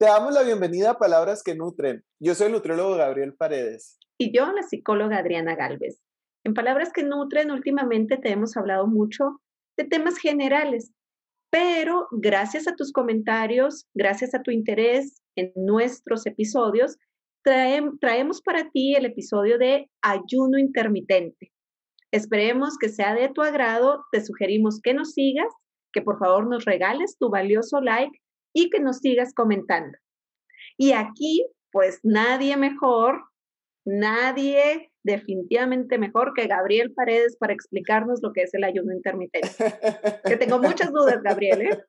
Te damos la bienvenida a Palabras que Nutren. Yo soy el nutriólogo Gabriel Paredes. Y yo, la psicóloga Adriana Galvez. En Palabras que Nutren, últimamente te hemos hablado mucho de temas generales, pero gracias a tus comentarios, gracias a tu interés en nuestros episodios, traemos para ti el episodio de ayuno intermitente. Esperemos que sea de tu agrado, te sugerimos que nos sigas, que por favor nos regales tu valioso like y que nos sigas comentando. Y aquí, pues nadie mejor, nadie definitivamente mejor que Gabriel Paredes para explicarnos lo que es el ayuno intermitente. que tengo muchas dudas, Gabriel. ¿eh?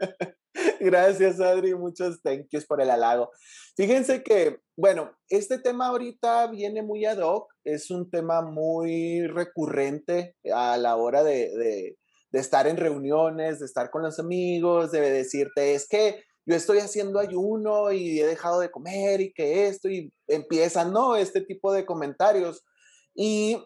Gracias, Adri, muchos thank yous por el halago. Fíjense que, bueno, este tema ahorita viene muy ad hoc, es un tema muy recurrente a la hora de, de, estar en reuniones, de estar con los amigos, de decirte, es que yo estoy haciendo ayuno y he dejado de comer y que esto, y empiezan, ¿no? Este tipo de comentarios. Y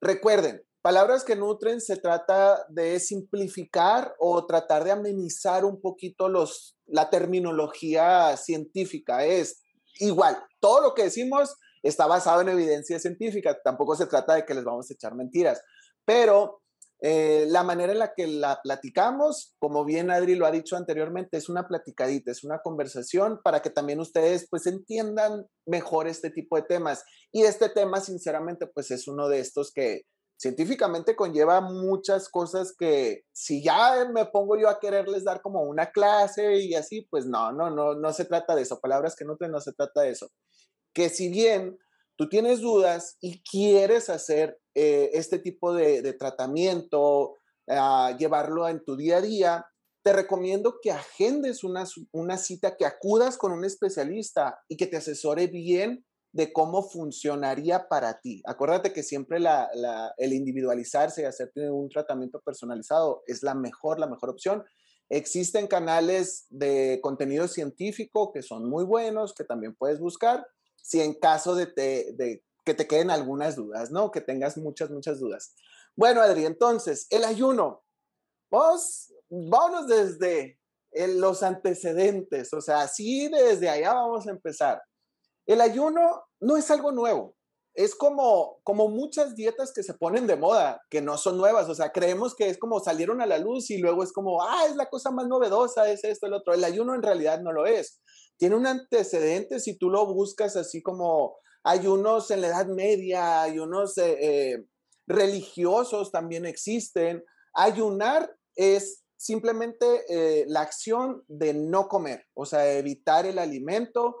recuerden, palabras que nutren se trata de simplificar o tratar de amenizar un poquito los, la terminología científica. Es igual, todo lo que decimos está basado en evidencia científica, tampoco se trata de que les vamos a echar mentiras, pero eh, la manera en la que la platicamos, como bien Adri lo ha dicho anteriormente, es una platicadita, es una conversación para que también ustedes pues entiendan mejor este tipo de temas. Y este tema, sinceramente, pues es uno de estos que científicamente conlleva muchas cosas que si ya me pongo yo a quererles dar como una clase y así, pues no, no, no, no se trata de eso. Palabras que no, no se trata de eso. Que si bien tú tienes dudas y quieres hacer eh, este tipo de, tratamiento, ah, llevarlo en tu día a día, te recomiendo que agendes una, cita, que acudas con un especialista y que te asesore bien de cómo funcionaría para ti. Acuérdate que siempre el individualizarse y hacerte un tratamiento personalizado es la mejor, la mejor opción. Existen canales de contenido científico que son muy buenos, que también puedes buscar si en caso de, que te queden algunas dudas, ¿no? Que tengas muchas, muchas dudas. Bueno, Adri, entonces, el ayuno. Vamos, vámonos desde los antecedentes, o sea, sí, desde allá vamos a empezar. El ayuno no es algo nuevo. Es como, como muchas dietas que se ponen de moda, que no son nuevas. O sea, creemos que es como salieron a la luz y luego es como, ah, es la cosa más novedosa, es esto, el otro. El ayuno en realidad no lo es tiene un antecedente si tú lo buscas así como hay unos en la Edad Media, hay unos eh, eh, religiosos también existen. Ayunar es simplemente eh, la acción de no comer, o sea, evitar el alimento.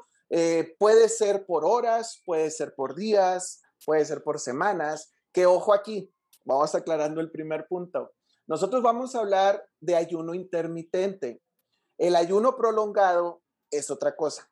Puede ser por horas, puede ser por días, puede ser por semanas. Que ojo aquí, vamos aclarando el primer punto. Nosotros vamos a hablar de ayuno intermitente. El ayuno prolongado es otra cosa.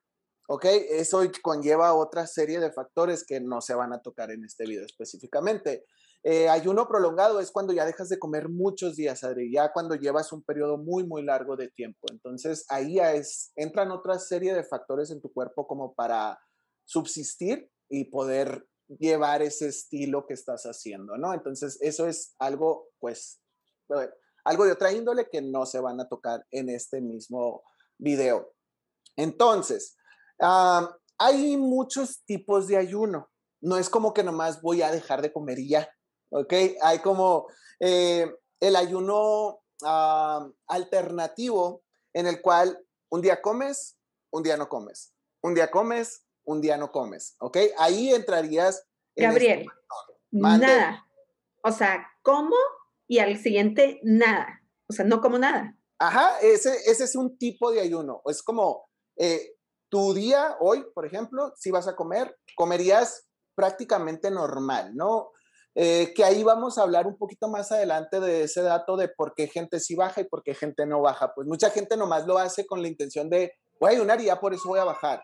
¿Ok? Eso conlleva otra serie de factores que no se van a tocar en este video específicamente. Eh, ayuno prolongado es cuando ya dejas de comer muchos días, Adri, ya cuando llevas un periodo muy, muy largo de tiempo. Entonces ahí es, entran otra serie de factores en tu cuerpo como para subsistir y poder llevar ese estilo que estás haciendo, ¿no? Entonces eso es algo, pues, algo de otra índole que no se van a tocar en este mismo video. Entonces, hay muchos tipos de ayuno. No es como que nomás voy a dejar de comer y ya, ¿ok? Hay como eh, el ayuno alternativo en el cual un día comes, un día no comes. Un día comes, un día no comes, ¿ok? Ahí entrarías. En este Gabriel, nada. O sea, como y al siguiente nada. O sea, no como nada. Ajá, ese, ese es un tipo de ayuno. Es como eh, tu día hoy, por ejemplo, si vas a comer, comerías prácticamente normal, ¿no? Eh, que ahí vamos a hablar un poquito más adelante de ese dato de por qué gente sí baja y por qué gente no baja. Pues mucha gente nomás lo hace con la intención de, voy a ayunar y ya por eso voy a bajar.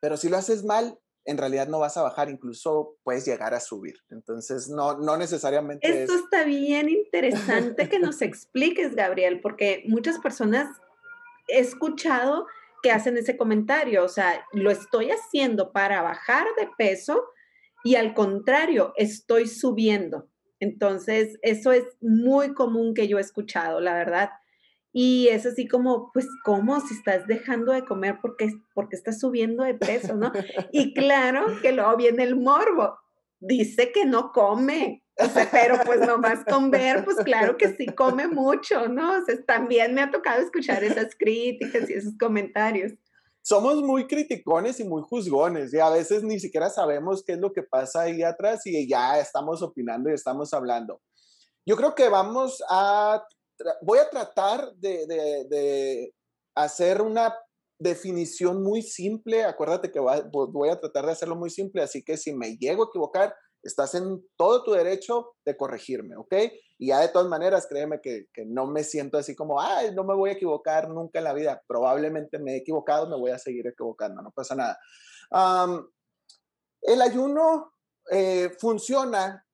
Pero si lo haces mal, en realidad no vas a bajar, incluso puedes llegar a subir. Entonces, no, no necesariamente. Esto está bien interesante que nos expliques, Gabriel, porque muchas personas he escuchado que hacen ese comentario, o sea, lo estoy haciendo para bajar de peso y al contrario, estoy subiendo. Entonces, eso es muy común que yo he escuchado, la verdad. Y es así como, pues, ¿cómo? Si estás dejando de comer porque, porque estás subiendo de peso, ¿no? Y claro que luego viene el morbo. Dice que no come, o sea, pero pues nomás con ver, pues claro que sí come mucho, ¿no? O sea, también me ha tocado escuchar esas críticas y esos comentarios. Somos muy criticones y muy juzgones y a veces ni siquiera sabemos qué es lo que pasa ahí atrás y ya estamos opinando y estamos hablando. Yo creo que vamos a, voy a tratar de, de, hacer una definición muy simple. Acuérdate que voy a tratar de hacerlo muy simple, así que si me llego a equivocar, estás en todo tu derecho de corregirme, ¿ok? Y ya de todas maneras, créeme que, no me siento así como, ay, no me voy a equivocar nunca en la vida. Probablemente me he equivocado, me voy a seguir equivocando, no pasa nada. el ayuno eh, funciona,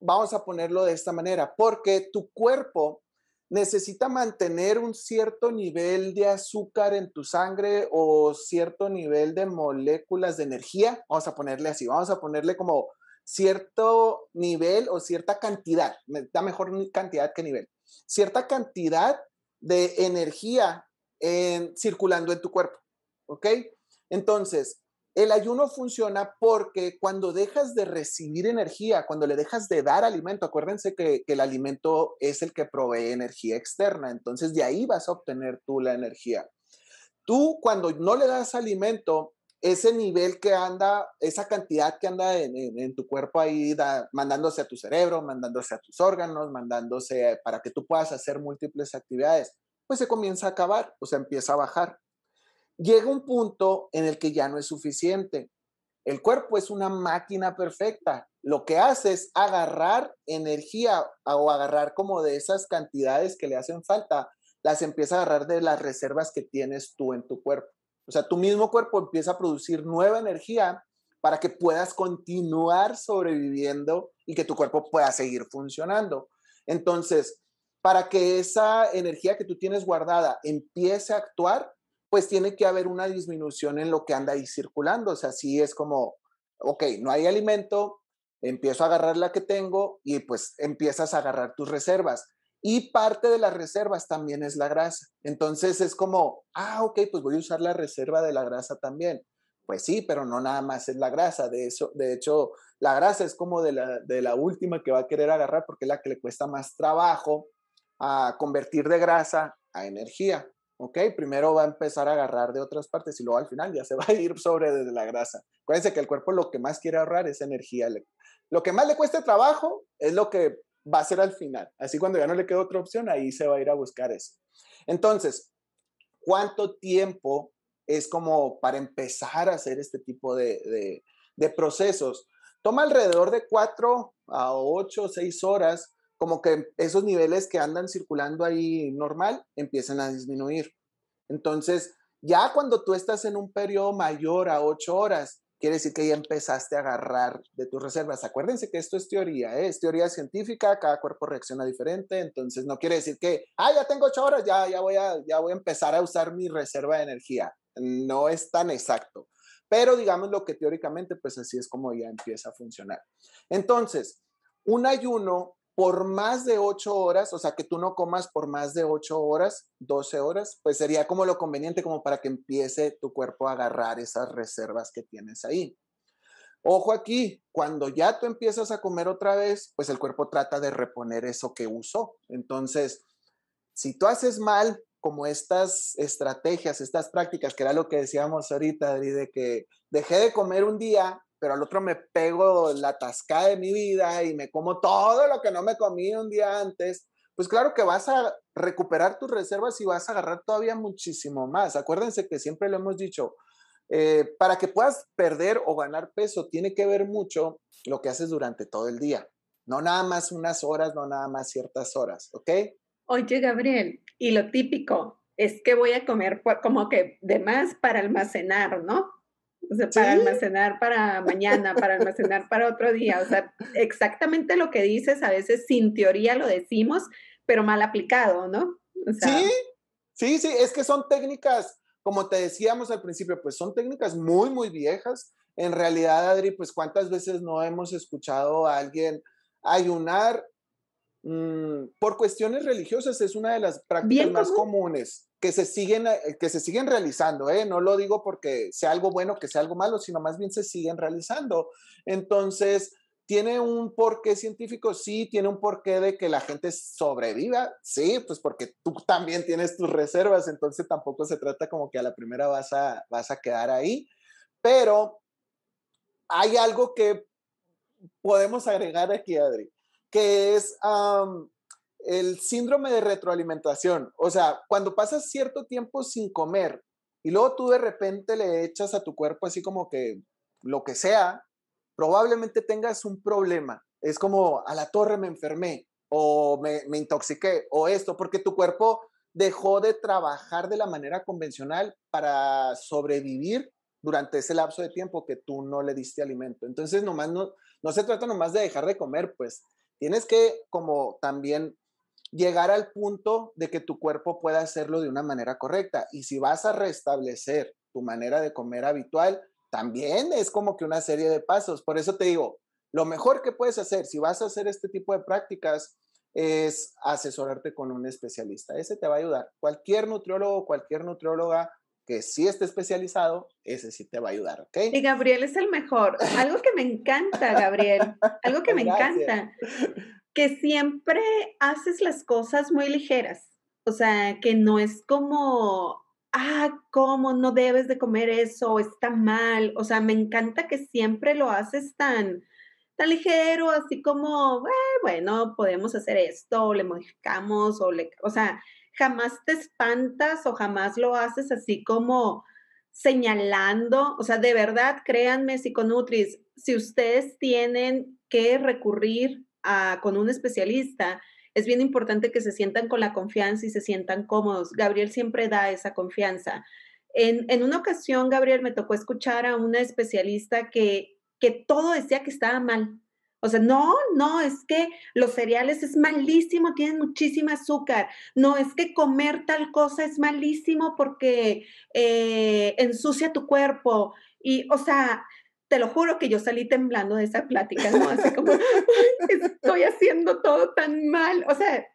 vamos a ponerlo de esta manera, porque tu cuerpo necesita mantener un cierto nivel de azúcar en tu sangre o cierto nivel de moléculas de energía, vamos a ponerle así, vamos a ponerle como cierto nivel o cierta cantidad, da mejor cantidad que nivel, cierta cantidad de energía en, circulando en tu cuerpo, ¿ok? Entonces, el ayuno funciona porque cuando dejas de recibir energía, cuando le dejas de dar alimento, acuérdense que, que, el alimento es el que provee energía externa, entonces de ahí vas a obtener tú la energía. Tú cuando no le das alimento, ese nivel que anda, esa cantidad que anda en, tu cuerpo ahí, mandándose a tu cerebro, mandándose a tus órganos, mandándose para que tú puedas hacer múltiples actividades, pues se comienza a acabar, o sea, empieza a bajar. Llega un punto en el que ya no es suficiente. El cuerpo es una máquina perfecta. Lo que hace es agarrar energía o agarrar como de esas cantidades que le hacen falta, las empieza a agarrar de las reservas que tienes tú en tu cuerpo. O sea, tu mismo cuerpo empieza a producir nueva energía para que puedas continuar sobreviviendo y que tu cuerpo pueda seguir funcionando. Entonces, para que esa energía que tú tienes guardada empiece a actuar, pues tiene que haber una disminución en lo que anda ahí circulando. O sea, si es como, ok, no hay alimento, empiezo a agarrar la que tengo y pues empiezas a agarrar tus reservas. Y parte de las reservas también es la grasa. Entonces es como, ah, ok, pues voy a usar la reserva de la grasa también. Pues sí, pero no nada más es la grasa. De, eso, de hecho, la grasa es como de la, de la última que va a querer agarrar porque es la que le cuesta más trabajo a convertir de grasa a energía. ¿ok? Primero va a empezar a agarrar de otras partes y luego al final ya se va a ir sobre desde la grasa. Acuérdense que el cuerpo lo que más quiere ahorrar es energía. Lo que más le cueste trabajo es lo que va a ser al final. Así cuando ya no le queda otra opción, ahí se va a ir a buscar eso. Entonces, ¿cuánto tiempo es como para empezar a hacer este tipo de, procesos? Toma alrededor de cuatro a ocho, seis horas, como que esos niveles que andan circulando ahí normal empiezan a disminuir. Entonces, ya cuando tú estás en un periodo mayor a ocho horas, quiere decir que ya empezaste a agarrar de tus reservas. Acuérdense que esto es teoría, ¿eh? es teoría científica, cada cuerpo reacciona diferente, entonces no quiere decir que, ah, ya tengo ocho horas, ya, ya, voy a, ya voy a empezar a usar mi reserva de energía. No es tan exacto, pero digamos lo que teóricamente, pues así es como ya empieza a funcionar. Entonces, un ayuno por más de ocho horas, o sea, que tú no comas por más de ocho horas, 12 horas, pues sería como lo conveniente como para que empiece tu cuerpo a agarrar esas reservas que tienes ahí. Ojo aquí, cuando ya tú empiezas a comer otra vez, pues el cuerpo trata de reponer eso que usó. Entonces, si tú haces mal como estas estrategias, estas prácticas, que era lo que decíamos ahorita, de que dejé de comer un día pero al otro me pego la tascada de mi vida y me como todo lo que no me comí un día antes, pues claro que vas a recuperar tus reservas y vas a agarrar todavía muchísimo más. Acuérdense que siempre lo hemos dicho, eh, para que puedas perder o ganar peso, tiene que ver mucho lo que haces durante todo el día. No nada más unas horas, no nada más ciertas horas, ¿ok? Oye, Gabriel, y lo típico es que voy a comer como que de más para almacenar, ¿no? O sea, para almacenar para mañana, para almacenar para otro día. O sea, exactamente lo que dices, a veces sin teoría lo decimos, pero mal aplicado, ¿no? sí, sí, sí, es que son técnicas, como te decíamos al principio, pues son técnicas muy, muy viejas. En realidad, Adri, pues cuántas veces no hemos escuchado a alguien ayunar mm, por cuestiones religiosas es una de las prácticas más comunes que se siguen, eh, que se siguen realizando, ¿eh? No lo digo porque sea algo bueno, que sea algo malo, sino más bien se siguen realizando. Entonces, ¿tiene un porqué científico? Sí, tiene un porqué de que la gente sobreviva, sí, pues porque tú también tienes tus reservas, entonces tampoco se trata como que a la primera vas a, vas a quedar ahí, pero hay algo que podemos agregar aquí, Adri, que es el síndrome de retroalimentación. O sea, cuando pasas cierto tiempo sin comer y luego tú de repente le echas a tu cuerpo así como que lo que sea, probablemente tengas un problema. Es como a la torre me enfermé o me, me intoxiqué o esto, porque tu cuerpo dejó de trabajar de la manera convencional para sobrevivir durante ese lapso de tiempo que tú no le diste alimento. Entonces, nomás no, no se trata nomás de dejar de comer, pues tienes que como también llegar al punto de que tu cuerpo pueda hacerlo de una manera correcta. Y si vas a restablecer tu manera de comer habitual, también es como que una serie de pasos. Por eso te digo, lo mejor que puedes hacer si vas a hacer este tipo de prácticas es asesorarte con un especialista. Ese te va a ayudar. Cualquier nutriólogo, cualquier nutrióloga que sí esté especializado, ese sí te va a ayudar, ¿ok? Y Gabriel es el mejor. Algo que me encanta, Gabriel, algo que me encanta, que siempre haces las cosas muy ligeras. O sea, que no es como, ah, ¿cómo no debes de comer eso? Está mal. O sea, me encanta que siempre lo haces tan, tan ligero, así como, eh, bueno, podemos hacer esto, le modificamos, o le, o sea, jamás te espantas o jamás lo haces así como señalando, o sea, de verdad, créanme, psiconutris, si ustedes tienen que recurrir a, con un especialista, es bien importante que se sientan con la confianza y se sientan cómodos. Gabriel siempre da esa confianza. En, en una ocasión, Gabriel, me tocó escuchar a una especialista que, que todo decía que estaba mal. O sea, no, no, es que los cereales es malísimo, tienen muchísimo azúcar. No, es que comer tal cosa es malísimo porque eh, ensucia tu cuerpo. Y, o sea, te lo juro que yo salí temblando de esa plática, ¿no? Así como, estoy haciendo todo tan mal. O sea,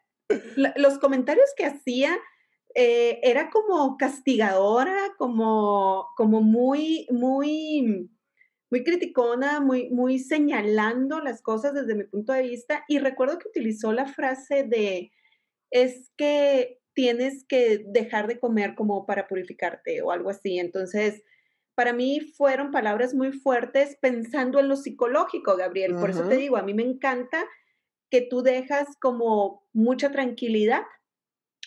los comentarios que hacía eh, era como castigadora, como, como muy, muy muy criticona, muy, muy señalando las cosas desde mi punto de vista. Y recuerdo que utilizó la frase de, es que tienes que dejar de comer como para purificarte o algo así. Entonces, para mí fueron palabras muy fuertes pensando en lo psicológico, Gabriel. Por eso te digo, a mí me encanta que tú dejas como mucha tranquilidad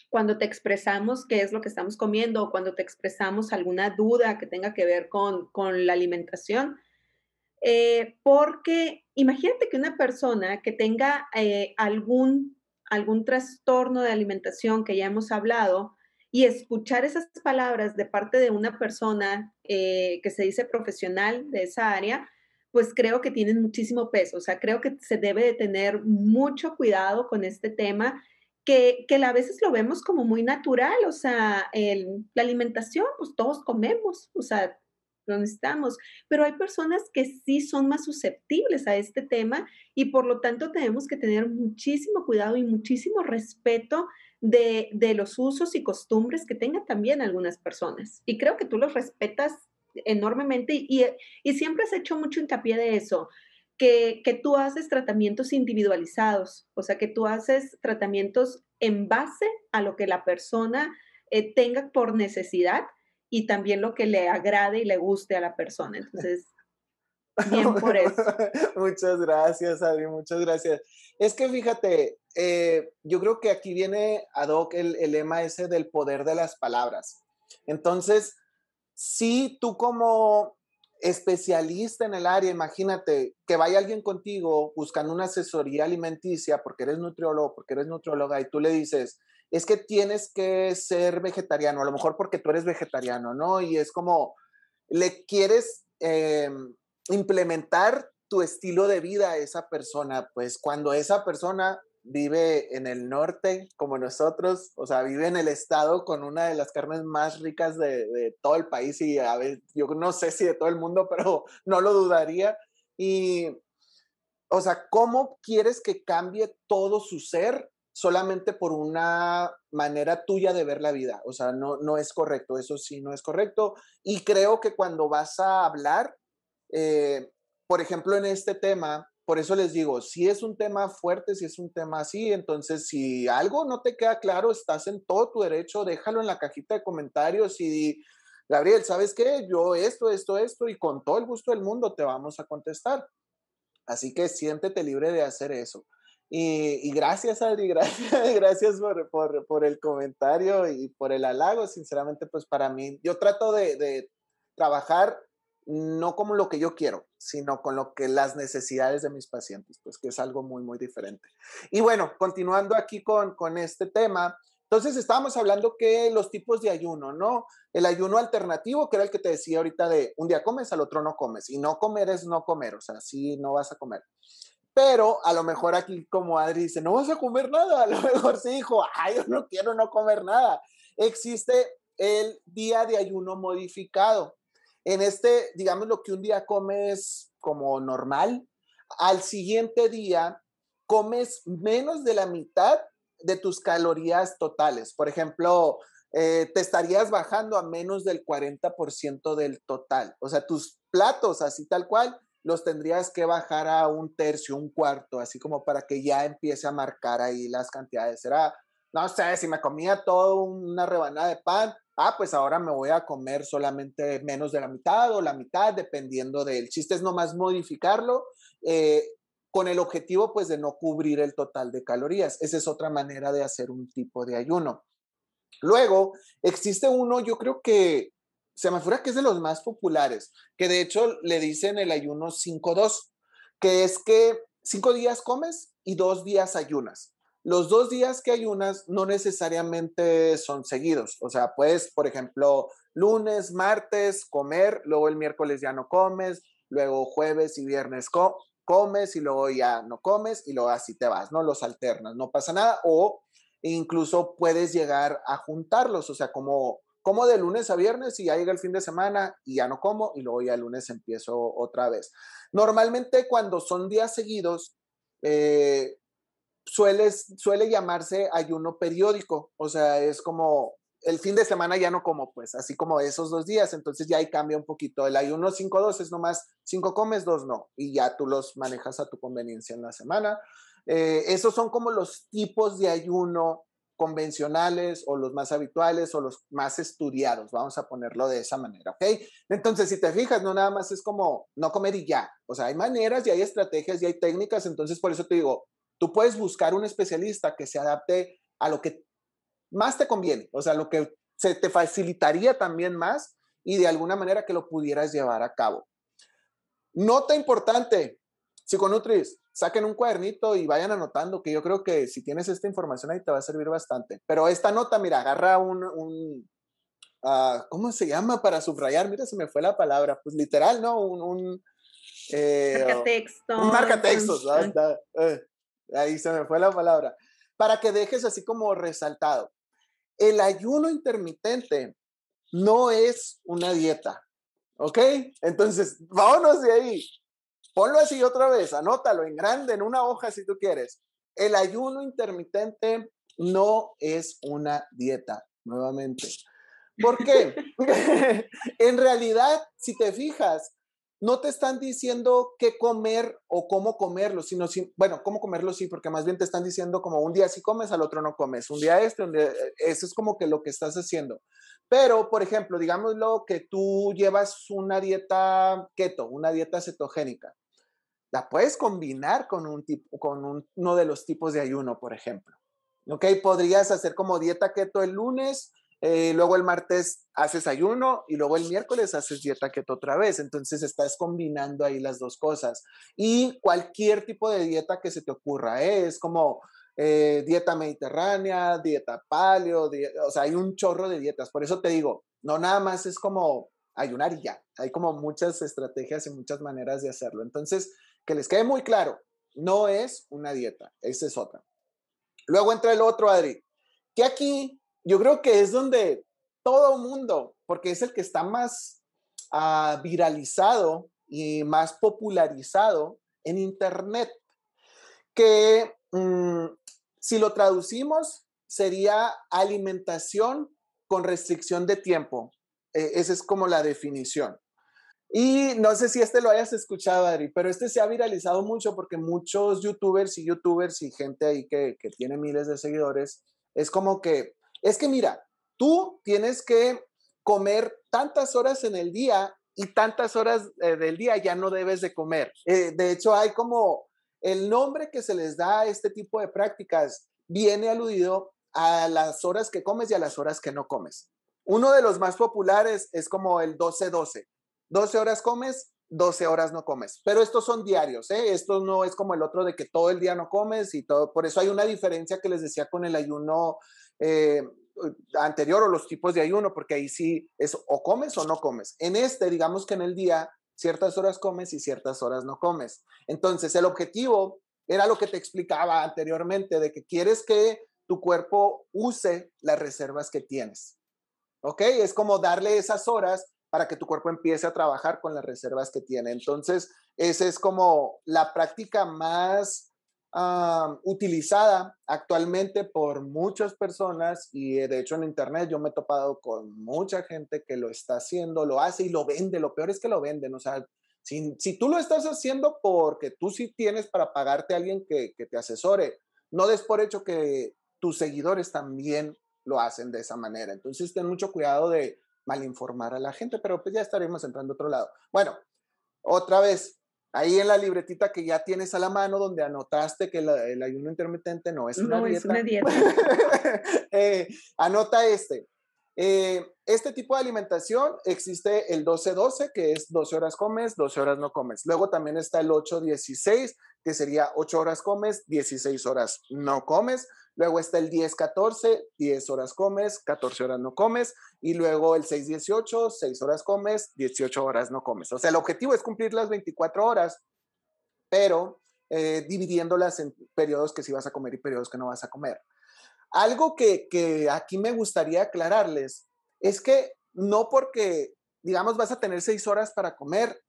cuando te expresamos qué es lo que estamos comiendo o cuando te expresamos alguna duda que tenga que ver con, con la alimentación eh, porque imagínate que una persona que tenga eh, algún, algún trastorno de alimentación que ya hemos hablado y escuchar esas palabras de parte de una persona eh, que se dice profesional de esa área, pues creo que tienen muchísimo peso. O sea, creo que se debe de tener mucho cuidado con este tema, que, que a veces lo vemos como muy natural. O sea, la alimentación, pues todos comemos. O sea, lo necesitamos, pero hay personas que sí son más susceptibles a este tema y por lo tanto tenemos que tener muchísimo cuidado y muchísimo respeto de, los usos y costumbres que tengan también algunas personas. Y creo que tú los respetas enormemente y, y siempre has hecho mucho hincapié de eso. Que, que, tú haces tratamientos individualizados, o sea, que tú haces tratamientos en base a lo que la persona eh, tenga por necesidad y también lo que le agrade y le guste a la persona. Entonces, bien por eso. muchas gracias, Adri, muchas gracias. Es que fíjate, eh, yo creo que aquí viene ad hoc el, el lema ese del poder de las palabras. Entonces, si tú como especialista en el área, imagínate que vaya alguien contigo buscando una asesoría alimenticia porque eres nutriólogo, porque eres nutrióloga y tú le dices, es que tienes que ser vegetariano, a lo mejor porque tú eres vegetariano, ¿no? Y es como, le quieres em, implementar tu estilo de vida a esa persona, pues cuando esa persona vive en el norte como nosotros, o sea, vive en el estado con una de las carnes más ricas de, todo el país y a ver, yo no sé si de todo el mundo, pero no lo dudaría. Y o sea, ¿cómo quieres que cambie todo su ser solamente por una manera tuya de ver la vida? O sea, no, no es correcto, eso sí, no es correcto. Y creo que cuando vas a hablar, eh, por ejemplo, en este tema, por eso les digo, si es un tema fuerte, si es un tema así, entonces si algo no te queda claro, estás en todo tu derecho, déjalo en la cajita de comentarios y Gabriel, ¿sabes qué? Yo esto, esto, esto, y con todo el gusto del mundo te vamos a contestar. Así que siéntete libre de hacer eso. Y, gracias, Adri, gracias, gracias por, por, el comentario y por el halago. Sinceramente, pues para mí, yo trato de, de trabajar no como lo que yo quiero, sino con lo que las necesidades de mis pacientes, pues que es algo muy, muy diferente. Y bueno, continuando aquí con, con este tema, entonces estábamos hablando que los tipos de ayuno, ¿no? El ayuno alternativo, que era el que te decía ahorita de un día comes, al otro no comes, y no comer es no comer, o sea, sí, no vas a comer. Pero a lo mejor aquí como Adri dice, no vas a comer nada, a lo mejor sí dijo, ay, yo no quiero no comer nada. Existe el día de ayuno modificado. En este, digamos, lo que un día comes como normal, al siguiente día comes menos de la mitad de tus calorías totales. Por ejemplo, eh, te estarías bajando a menos del 40% del total. O sea, tus platos, así tal cual, los tendrías que bajar a un tercio, un cuarto, así como para que ya empiece a marcar ahí las cantidades. Será, no sé, si me comía todo una rebanada de pan, ah, pues ahora me voy a comer solamente menos de la mitad o la mitad, dependiendo del chiste, es nomás modificarlo eh, con el objetivo pues de no cubrir el total de calorías. Esa es otra manera de hacer un tipo de ayuno. Luego, existe uno, yo creo que se me fuera que es de los más populares, que de hecho le dicen el ayuno 5-2, que es que cinco días comes y dos días ayunas los dos días que ayunas no necesariamente son seguidos. O sea, puedes, por ejemplo, lunes, martes comer, luego el miércoles ya no comes, luego jueves y viernes comes y luego ya no comes y luego así te vas, ¿no? Los alternas, no pasa nada. O incluso puedes llegar a juntarlos, o sea, como, como de lunes a viernes y ya llega el fin de semana y ya no como y luego ya el lunes empiezo otra vez. Normalmente cuando son días seguidos, eh, suele llamarse ayuno periódico, o sea, es como el fin de semana ya no como, pues, así como esos dos días, entonces ya ahí cambia un poquito. El ayuno 5-2 es nomás 5 comes, 2 no, y ya tú los manejas a tu conveniencia en la semana. Eh, esos son como los tipos de ayuno convencionales o los más habituales o los más estudiados, vamos a ponerlo de esa manera, ¿ok? Entonces, si te fijas, no nada más es como no comer y ya, o sea, hay maneras y hay estrategias y hay técnicas, entonces por eso te digo, Tú puedes buscar un especialista que se adapte a lo que más te conviene, o sea, lo que se te facilitaría también más y de alguna manera que lo pudieras llevar a cabo. Nota importante, psiconutris, saquen un cuadernito y vayan anotando, que yo creo que si tienes esta información ahí te va a servir bastante. Pero esta nota, mira, agarra un, un uh, ¿cómo se llama para subrayar? Mira, se me fue la palabra, pues literal, ¿no? Un, un eh, marca Un marca textos, eh, ahí se me fue la palabra, para que dejes así como resaltado. El ayuno intermitente no es una dieta, ¿ok? Entonces, vámonos de ahí. Ponlo así otra vez, anótalo en grande, en una hoja si tú quieres. El ayuno intermitente no es una dieta, nuevamente. ¿Por qué? en realidad, si te fijas, no te están diciendo qué comer o cómo comerlo, sino, bueno, cómo comerlo sí, porque más bien te están diciendo como un día sí comes, al otro no comes, un día este, un día, eh, eso es como que lo que estás haciendo. Pero, por ejemplo, digámoslo que tú llevas una dieta keto, una dieta cetogénica, la puedes combinar con, un tipo, con uno de los tipos de ayuno, por ejemplo. ¿Ok? Podrías hacer como dieta keto el lunes, eh, luego el martes haces ayuno y luego el miércoles haces dieta keto otra vez. Entonces estás combinando ahí las dos cosas. Y cualquier tipo de dieta que se te ocurra, ¿eh? es como eh, dieta mediterránea, dieta paleo, o sea, hay un chorro de dietas. Por eso te digo, no nada más es como ayunar y ya. Hay como muchas estrategias y muchas maneras de hacerlo. Entonces, que les quede muy claro, no es una dieta, esa es otra. Luego entra el otro, Adri, que aquí yo creo que es donde todo mundo, porque es el que está más ah, viralizado y más popularizado, en Internet, que mm, si lo traducimos sería alimentación con restricción de tiempo. E, esa es como la definición. Y no sé si este lo hayas escuchado, Adri, pero este se ha viralizado mucho porque muchos youtubers y youtubers y gente ahí que, que tiene miles de seguidores, es como que, es que mira, tú tienes que comer tantas horas en el día y tantas horas eh, del día ya no debes de comer. Eh, de hecho, hay como el nombre que se les da a este tipo de prácticas viene aludido a las horas que comes y a las horas que no comes. Uno de los más populares es como el 12-12. 12 horas comes, 12 horas no comes. Pero estos son diarios, ¿eh? Esto no es como el otro de que todo el día no comes y todo. Por eso hay una diferencia que les decía con el ayuno eh, anterior o los tipos de ayuno, porque ahí sí es o comes o no comes. En este, digamos que en el día, ciertas horas comes y ciertas horas no comes. Entonces, el objetivo era lo que te explicaba anteriormente, de que quieres que tu cuerpo use las reservas que tienes. ¿Ok? Es como darle esas horas para que tu cuerpo empiece a trabajar con las reservas que tiene. Entonces, esa es como la práctica más utilizada actualmente por muchas personas y eh, de hecho en internet yo me he topado con mucha gente que lo está haciendo, lo hace y lo vende. Lo peor es que lo venden. O sea, si, si tú lo estás haciendo porque tú sí tienes para pagarte a alguien que, que te asesore, no des por hecho que tus seguidores también lo hacen de esa manera. Entonces, ten mucho cuidado de malinformar a la gente, pero pues ya estaremos entrando a otro lado. Bueno, otra vez, ahí en la libretita que ya tienes a la mano, donde anotaste que el ayuno intermitente no es una dieta. una dieta. Eh, anota este. Eh, este tipo de alimentación existe el 12-12, que es 12 horas comes, 12 horas no comes. Luego también está el 8-16, que sería 8 horas comes, 16 horas no comes. Luego está el 10-14, 10 horas comes, 14 horas no comes. Y luego el 6-18, 6 horas comes, 18 horas no comes. O sea, el objetivo es cumplir las 24 horas, pero eh, dividiéndolas en periodos que sí vas a comer y periodos que no vas a comer. Algo que, que aquí me gustaría aclararles es que no porque, digamos, vas a tener 6 horas para comer,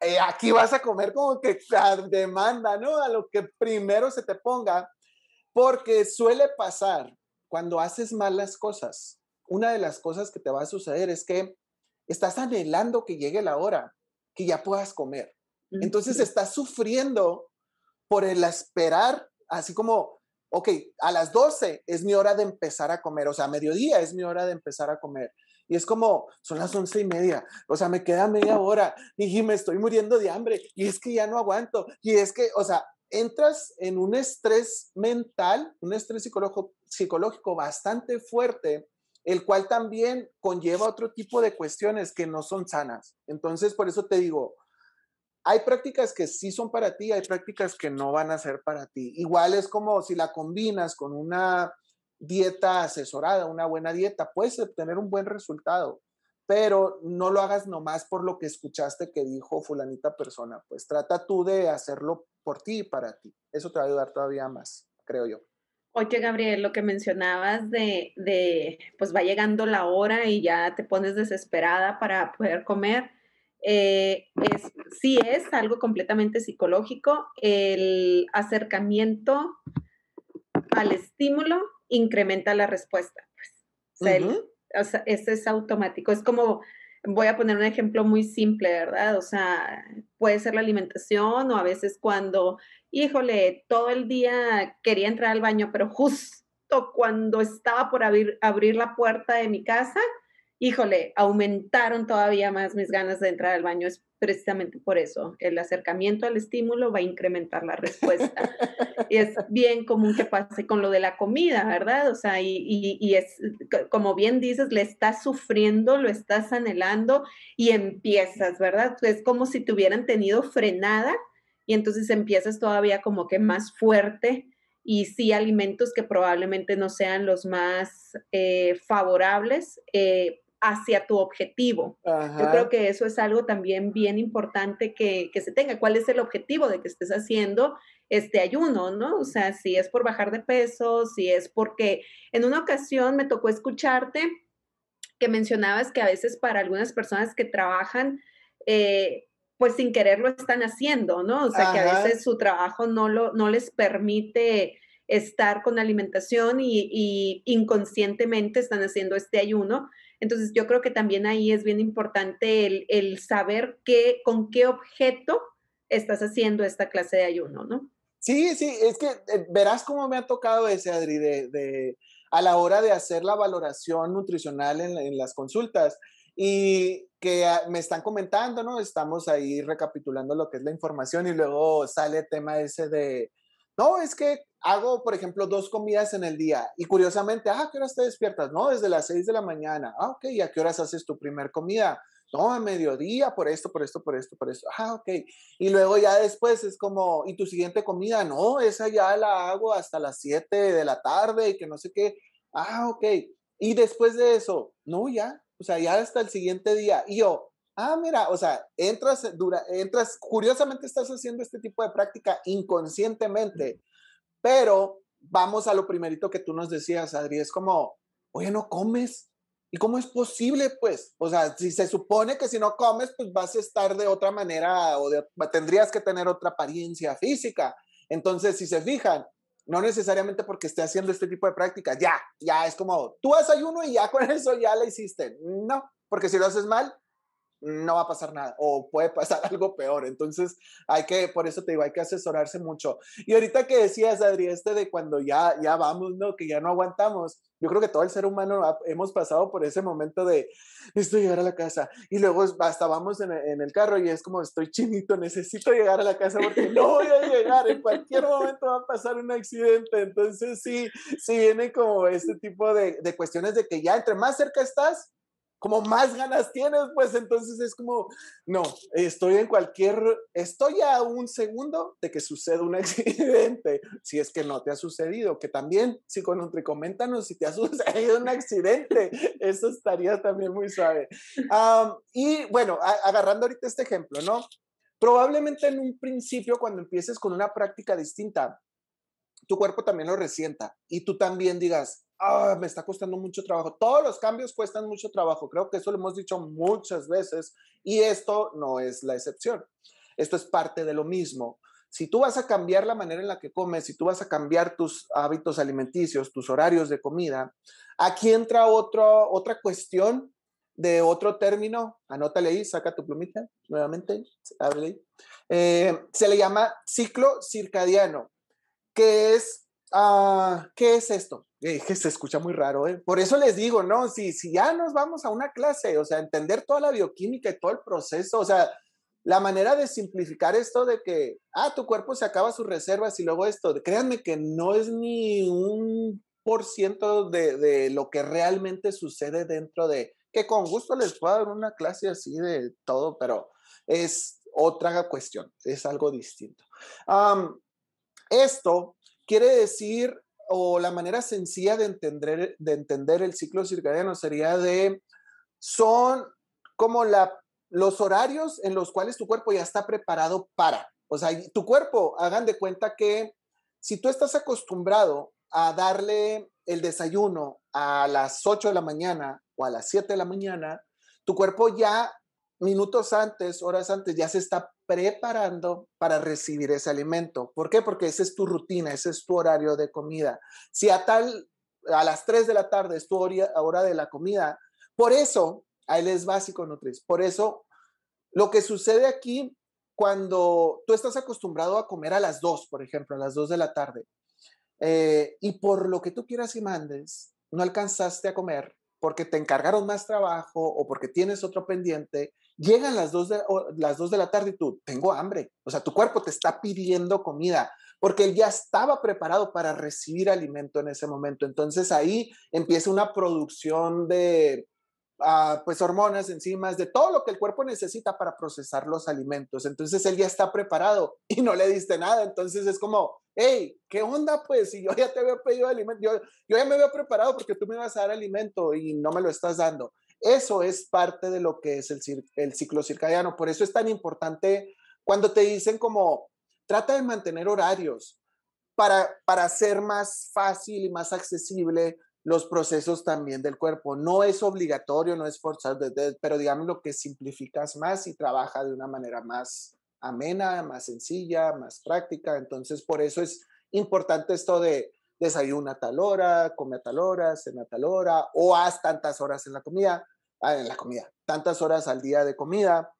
eh, aquí vas a comer como que a demanda, ¿no? A lo que primero se te ponga porque suele pasar cuando haces malas cosas. Una de las cosas que te va a suceder es que estás anhelando que llegue la hora, que ya puedas comer. Entonces estás sufriendo por el esperar, así como, ok, a las 12 es mi hora de empezar a comer, o sea, a mediodía es mi hora de empezar a comer. Y es como, son las once y media, o sea, me queda media hora y me estoy muriendo de hambre y es que ya no aguanto. Y es que, o sea, entras en un estrés mental, un estrés psicológico, psicológico bastante fuerte, el cual también conlleva otro tipo de cuestiones que no son sanas. Entonces, por eso te digo, hay prácticas que sí son para ti, hay prácticas que no van a ser para ti. Igual es como si la combinas con una dieta asesorada, una buena dieta, puedes obtener un buen resultado pero no lo hagas nomás por lo que escuchaste que dijo fulanita persona, pues trata tú de hacerlo por ti y para ti. Eso te va a ayudar todavía más, creo yo. Oye, Gabriel, lo que mencionabas de, de pues va llegando la hora y ya te pones desesperada para poder comer, eh, es, sí es algo completamente psicológico. El acercamiento al estímulo incrementa la respuesta. Pues o sea, ese es automático. Es como, voy a poner un ejemplo muy simple, ¿verdad? O sea, puede ser la alimentación o a veces cuando, híjole, todo el día quería entrar al baño, pero justo cuando estaba por abrir, abrir la puerta de mi casa, híjole, aumentaron todavía más mis ganas de entrar al baño. Es precisamente por eso. El acercamiento al estímulo va a incrementar la respuesta. y es bien común que pase con lo de la comida, ¿verdad? O sea, y, y, es, como bien dices, le estás sufriendo, lo estás anhelando y empiezas, ¿verdad? Es como si te hubieran tenido frenada y entonces empiezas todavía como que más fuerte y sí alimentos que probablemente no sean los más eh, favorables, eh, hacia tu objetivo. Yo creo que eso es algo también bien importante que, que, se tenga. ¿Cuál es el objetivo de que estés haciendo este ayuno, no? O sea, si es por bajar de peso, si es porque en una ocasión me tocó escucharte que mencionabas que a veces para algunas personas que trabajan, eh, pues sin querer lo están haciendo, ¿no? O sea, que a veces su trabajo no, lo, no les permite estar con alimentación y, inconscientemente están haciendo este ayuno. Entonces yo creo que también ahí es bien importante el, saber qué, con qué objeto estás haciendo esta clase de ayuno, ¿no? Sí, sí, es que eh, verás cómo me ha tocado ese, Adri, de, a la hora de hacer la valoración nutricional en, en las consultas y que ah, me están comentando, ¿no? Estamos ahí recapitulando lo que es la información y luego sale el tema ese de, no, es que hago, por ejemplo, dos comidas en el día y curiosamente, ah, ¿a qué horas te despiertas? No, desde las seis de la mañana. Ah, ok, ¿y a qué horas haces tu primer comida? No, a mediodía, por esto, por esto, por esto, por esto. Ah, ok. Y luego ya después es como, ¿y tu siguiente comida? No, esa ya la hago hasta las siete de la tarde y que no sé qué. Ah, ok. Y después de eso, no, ya, o sea, ya hasta el siguiente día. Y yo, ah, mira, o sea, entras, dura, entras, curiosamente estás haciendo este tipo de práctica inconscientemente, pero vamos a lo primerito que tú nos decías, Adri, es como, oye, no comes. ¿Y cómo es posible, pues? O sea, si se supone que si no comes, pues vas a estar de otra manera o tendrías que tener otra apariencia física. Entonces, si se fijan, no necesariamente porque esté haciendo este tipo de prácticas, ya, ya es como, tú haces ayuno y ya con eso ya la hiciste. No, porque si lo haces mal, no va a pasar nada o puede pasar algo peor. Entonces, hay que, por eso te digo, hay que asesorarse mucho. Y ahorita que decías, Adri, este de cuando ya, ya vamos, ¿no? Que ya no aguantamos. Yo creo que todo el ser humano hemos pasado por ese momento de, estoy llegar a la casa. Y luego hasta vamos en, el carro y es como, estoy chinito, necesito llegar a la casa porque no voy a llegar. En cualquier momento va a pasar un accidente. Entonces, sí, sí viene como este tipo de, de cuestiones de que ya entre más cerca estás, como más ganas tienes, pues entonces es como, no, estoy en cualquier, estoy a un segundo de que suceda un accidente, si es que no te ha sucedido, que también, si con Nutri, coméntanos si te ha sucedido un accidente, eso estaría también muy suave. y bueno, agarrando ahorita este ejemplo, ¿no? Probablemente en un principio, cuando empieces con una práctica distinta, tu cuerpo también lo resienta y tú también digas, ah, me está costando mucho trabajo. Todos los cambios cuestan mucho trabajo. Creo que eso lo hemos dicho muchas veces y esto no es la excepción. Esto es parte de lo mismo. Si tú vas a cambiar la manera en la que comes, si tú vas a cambiar tus hábitos alimenticios, tus horarios de comida, aquí entra otro, otra cuestión de otro término. Anótale ahí, saca tu plumita nuevamente, eh, se le llama ciclo circadiano, que es, uh, ¿qué es esto? que se escucha muy raro, ¿eh? Por eso les digo, ¿no? Si, si ya nos vamos a una clase, o sea, entender toda la bioquímica y todo el proceso, o sea, la manera de simplificar esto de que, ah, tu cuerpo se acaba sus reservas y luego esto, créanme que no es ni un por ciento de, de lo que realmente sucede dentro de, que con gusto les puedo dar una clase así de todo, pero es otra cuestión, es algo distinto. esto quiere decir o la manera sencilla de entender, de entender el ciclo circadiano sería de, son como la, los horarios en los cuales tu cuerpo ya está preparado para. O sea, tu cuerpo, hagan de cuenta que si tú estás acostumbrado a darle el desayuno a las 8 de la mañana o a las 7 de la mañana, tu cuerpo ya minutos antes, horas antes, ya se está preparando para recibir ese alimento. ¿Por qué? Porque esa es tu rutina, ese es tu horario de comida. Si a tal, a las 3 de la tarde es tu hora de la comida, por eso, ahí es básico, Nutris, por eso lo que sucede aquí cuando tú estás acostumbrado a comer a las 2, por ejemplo, a las 2 de la tarde, eh, y por lo que tú quieras y mandes, no alcanzaste a comer porque te encargaron más trabajo o porque tienes otro pendiente, Llegan las 2 de, las dos de la tarde y tú, tengo hambre. O sea, tu cuerpo te está pidiendo comida porque él ya estaba preparado para recibir alimento en ese momento. Entonces ahí empieza una producción de ah, pues hormonas, enzimas, de todo lo que el cuerpo necesita para procesar los alimentos. Entonces él ya está preparado y no le diste nada. Entonces es como, hey, ¿qué onda? Pues si yo ya te había pedido alimento, yo, yo ya me había preparado porque tú me ibas a dar alimento y no me lo estás dando. Eso es parte de lo que es el, ciclo circadiano. Por eso es tan importante cuando te dicen como, trata de mantener horarios para, para ser más fácil y más accesible los procesos también del cuerpo. No es obligatorio, no es forzado, pero digamos lo que simplificas más y trabaja de una manera más amena, más sencilla, más práctica. Entonces, por eso es importante esto de desayuna a tal hora, come a tal hora, cena a tal hora, o haz tantas horas en la comida, en la comida, tantas horas al día de comida,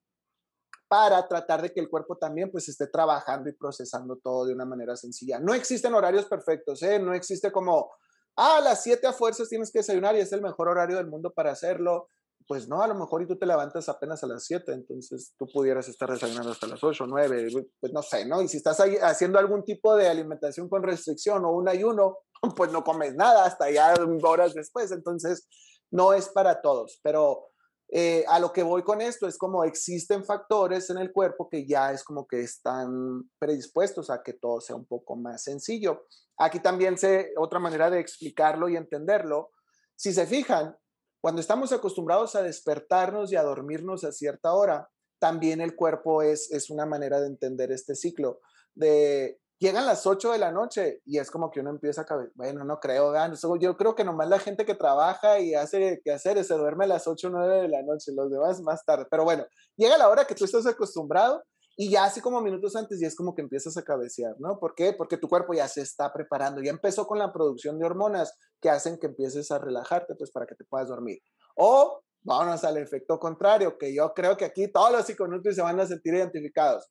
para tratar de que el cuerpo también pues esté trabajando y procesando todo de una manera sencilla. No existen horarios perfectos, ¿eh? no existe como, ah, a las 7 a fuerzas tienes que desayunar y es el mejor horario del mundo para hacerlo. Pues no, a lo mejor y tú te levantas apenas a las 7, entonces tú pudieras estar desayunando hasta las 8, 9, pues no sé, ¿no? Y si estás haciendo algún tipo de alimentación con restricción o un ayuno, pues no comes nada hasta ya horas después, entonces no es para todos, pero eh, a lo que voy con esto es como existen factores en el cuerpo que ya es como que están predispuestos a que todo sea un poco más sencillo. Aquí también sé otra manera de explicarlo y entenderlo. Si se fijan, cuando estamos acostumbrados a despertarnos y a dormirnos a cierta hora, también el cuerpo es, es una manera de entender este ciclo de llegan las 8 de la noche y es como que uno empieza a bueno, no creo, yo creo que nomás la gente que trabaja y hace que hacer se duerme a las 8 o 9 de la noche, los demás más tarde, pero bueno, llega la hora que tú estás acostumbrado y ya así como minutos antes ya es como que empiezas a cabecear, ¿no? ¿Por qué? Porque tu cuerpo ya se está preparando, ya empezó con la producción de hormonas que hacen que empieces a relajarte, pues para que te puedas dormir. O vámonos al efecto contrario, que yo creo que aquí todos los psiconutrios se van a sentir identificados.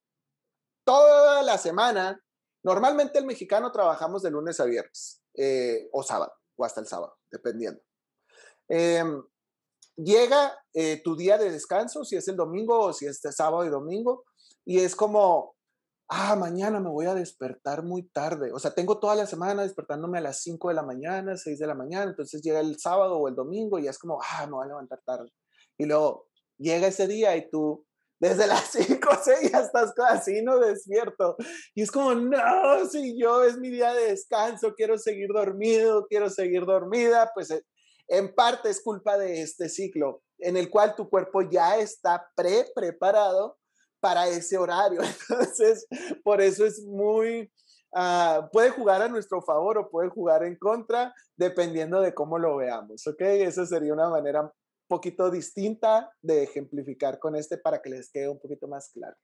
Toda la semana Normalmente el mexicano trabajamos de lunes a viernes eh, o sábado o hasta el sábado, dependiendo. Em, llega eh, tu día de descanso, si es el domingo o si es sábado y domingo, y es como, ah, mañana me voy a despertar muy tarde. O sea, tengo toda la semana despertándome a las 5 de la mañana, 6 de la mañana, entonces llega el sábado o el domingo y es como, ah, me voy a levantar tarde. Y luego llega ese día y tú desde las 5 o 6 ya estás así, no despierto. Y es como, no, si yo es mi día de descanso, quiero seguir dormido, quiero seguir dormida, pues eh, en parte es culpa de este ciclo en el cual tu cuerpo ya está pre-preparado para ese horario. Entonces, por eso es muy, uh, puede jugar a nuestro favor o puede jugar en contra, dependiendo de cómo lo veamos, ¿ok? Esa sería una manera poquito distinta de ejemplificar con este para que les quede un poquito más claro.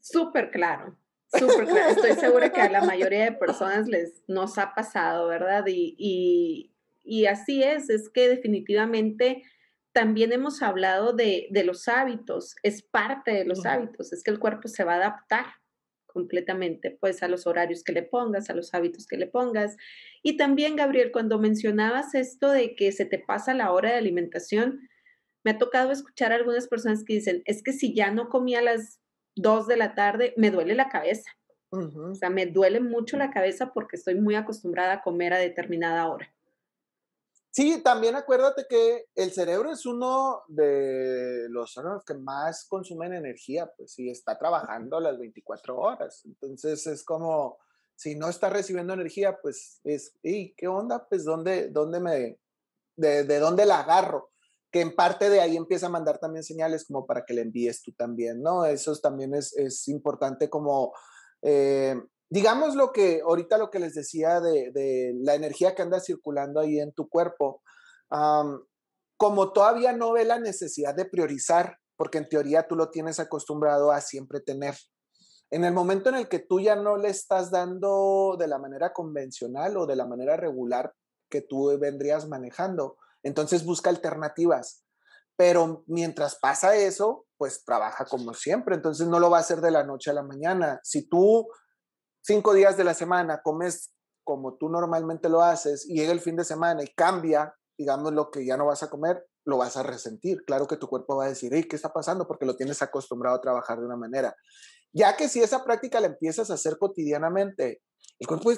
Súper claro, súper claro. Estoy segura que a la mayoría de personas les nos ha pasado, ¿verdad? Y, y, y así es, es que definitivamente también hemos hablado de, de los hábitos, es parte de los hábitos, es que el cuerpo se va a adaptar completamente, pues a los horarios que le pongas, a los hábitos que le pongas. Y también, Gabriel, cuando mencionabas esto de que se te pasa la hora de alimentación, me ha tocado escuchar a algunas personas que dicen, es que si ya no comí a las 2 de la tarde, me duele la cabeza. O sea, me duele mucho la cabeza porque estoy muy acostumbrada a comer a determinada hora. Sí, también acuérdate que el cerebro es uno de los órganos que más consumen energía, pues si está trabajando las 24 horas. Entonces es como, si no está recibiendo energía, pues es, ¿y qué onda? Pues ¿dónde, dónde me, de, de dónde la agarro? Que en parte de ahí empieza a mandar también señales como para que le envíes tú también, ¿no? Eso también es, es importante como, eh, digamos lo que, ahorita lo que les decía de, de, la energía que anda circulando ahí en tu cuerpo, como todavía no ve la necesidad de priorizar, porque en teoría tú lo tienes acostumbrado a siempre tener. En el momento en el que tú ya no le estás dando de la manera convencional o de la manera regular que tú vendrías manejando, entonces busca alternativas. Pero mientras pasa eso, pues trabaja como siempre. Entonces no lo va a hacer de la noche a la mañana. Si tú cinco días de la semana comes como tú normalmente lo haces y llega el fin de semana y cambia, digamos, lo que ya no vas a comer, lo vas a resentir. Claro que tu cuerpo va a decir, ¿qué está pasando? Porque lo tienes acostumbrado a trabajar de una manera. Ya que si esa práctica la empiezas a hacer cotidianamente, el cuerpo,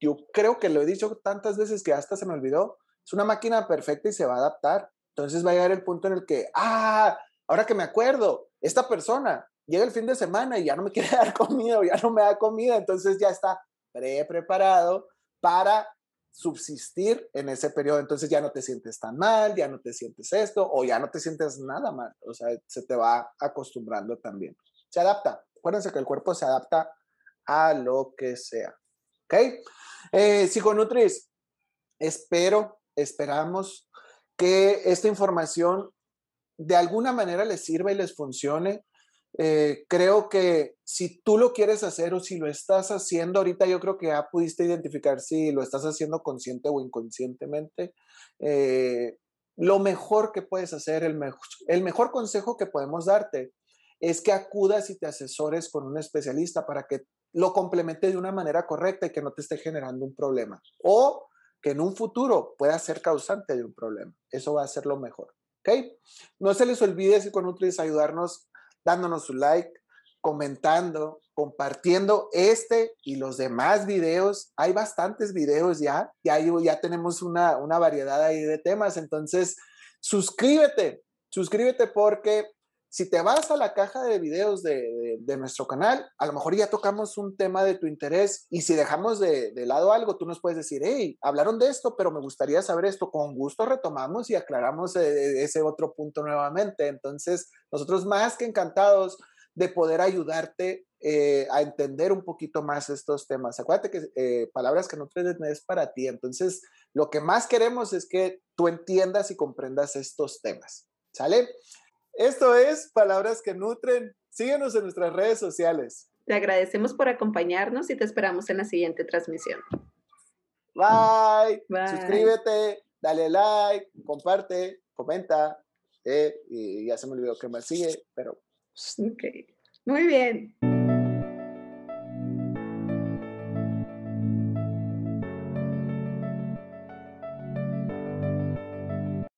yo creo que lo he dicho tantas veces que hasta se me olvidó, es una máquina perfecta y se va a adaptar. Entonces va a llegar el punto en el que, ah, ahora que me acuerdo, esta persona llega el fin de semana y ya no me quiere dar comida o ya no me da comida, entonces ya está pre preparado para subsistir en ese periodo. Entonces ya no te sientes tan mal, ya no te sientes esto o ya no te sientes nada mal. O sea, se te va acostumbrando también. Se adapta. Acuérdense que el cuerpo se adapta a lo que sea. ¿Ok? Eh, psiconutris, espero esperamos que esta información de alguna manera les sirva y les funcione. Eh, creo que si tú lo quieres hacer o si lo estás haciendo, ahorita yo creo que ya pudiste identificar si lo estás haciendo consciente o inconscientemente. Eh, lo mejor que puedes hacer, el, el mejor consejo que podemos darte es que acudas y te asesores con un especialista para que lo complemente de una manera correcta y que no te esté generando un problema. O que en un futuro pueda ser causante de un problema. Eso va a ser lo mejor. ¿Ok? No se les olvide, si con Nutris, ayudarnos dándonos su like, comentando, compartiendo este y los demás videos. Hay bastantes videos ya, ya, ya tenemos una, una variedad ahí de temas. Entonces, suscríbete, suscríbete porque si te vas a la caja de videos de, nuestro canal, a lo mejor ya tocamos un tema de tu interés y si dejamos de, lado algo, tú nos puedes decir, hey, hablaron de esto, pero me gustaría saber esto. Con gusto retomamos y aclaramos eh, ese otro punto nuevamente. Entonces, nosotros más que encantados de poder ayudarte eh, a entender un poquito más estos temas. Acuérdate que eh, palabras que no es para ti. Entonces, lo que más queremos es que tú entiendas y comprendas estos temas. ¿Sale? Esto es Palabras que Nutren. Síguenos en nuestras redes sociales. Te agradecemos por acompañarnos y te esperamos en la siguiente transmisión. Bye. Suscríbete, dale like, comparte, comenta. Eh, y ya se me olvidó que más sigue, pero. Ok. Muy bien.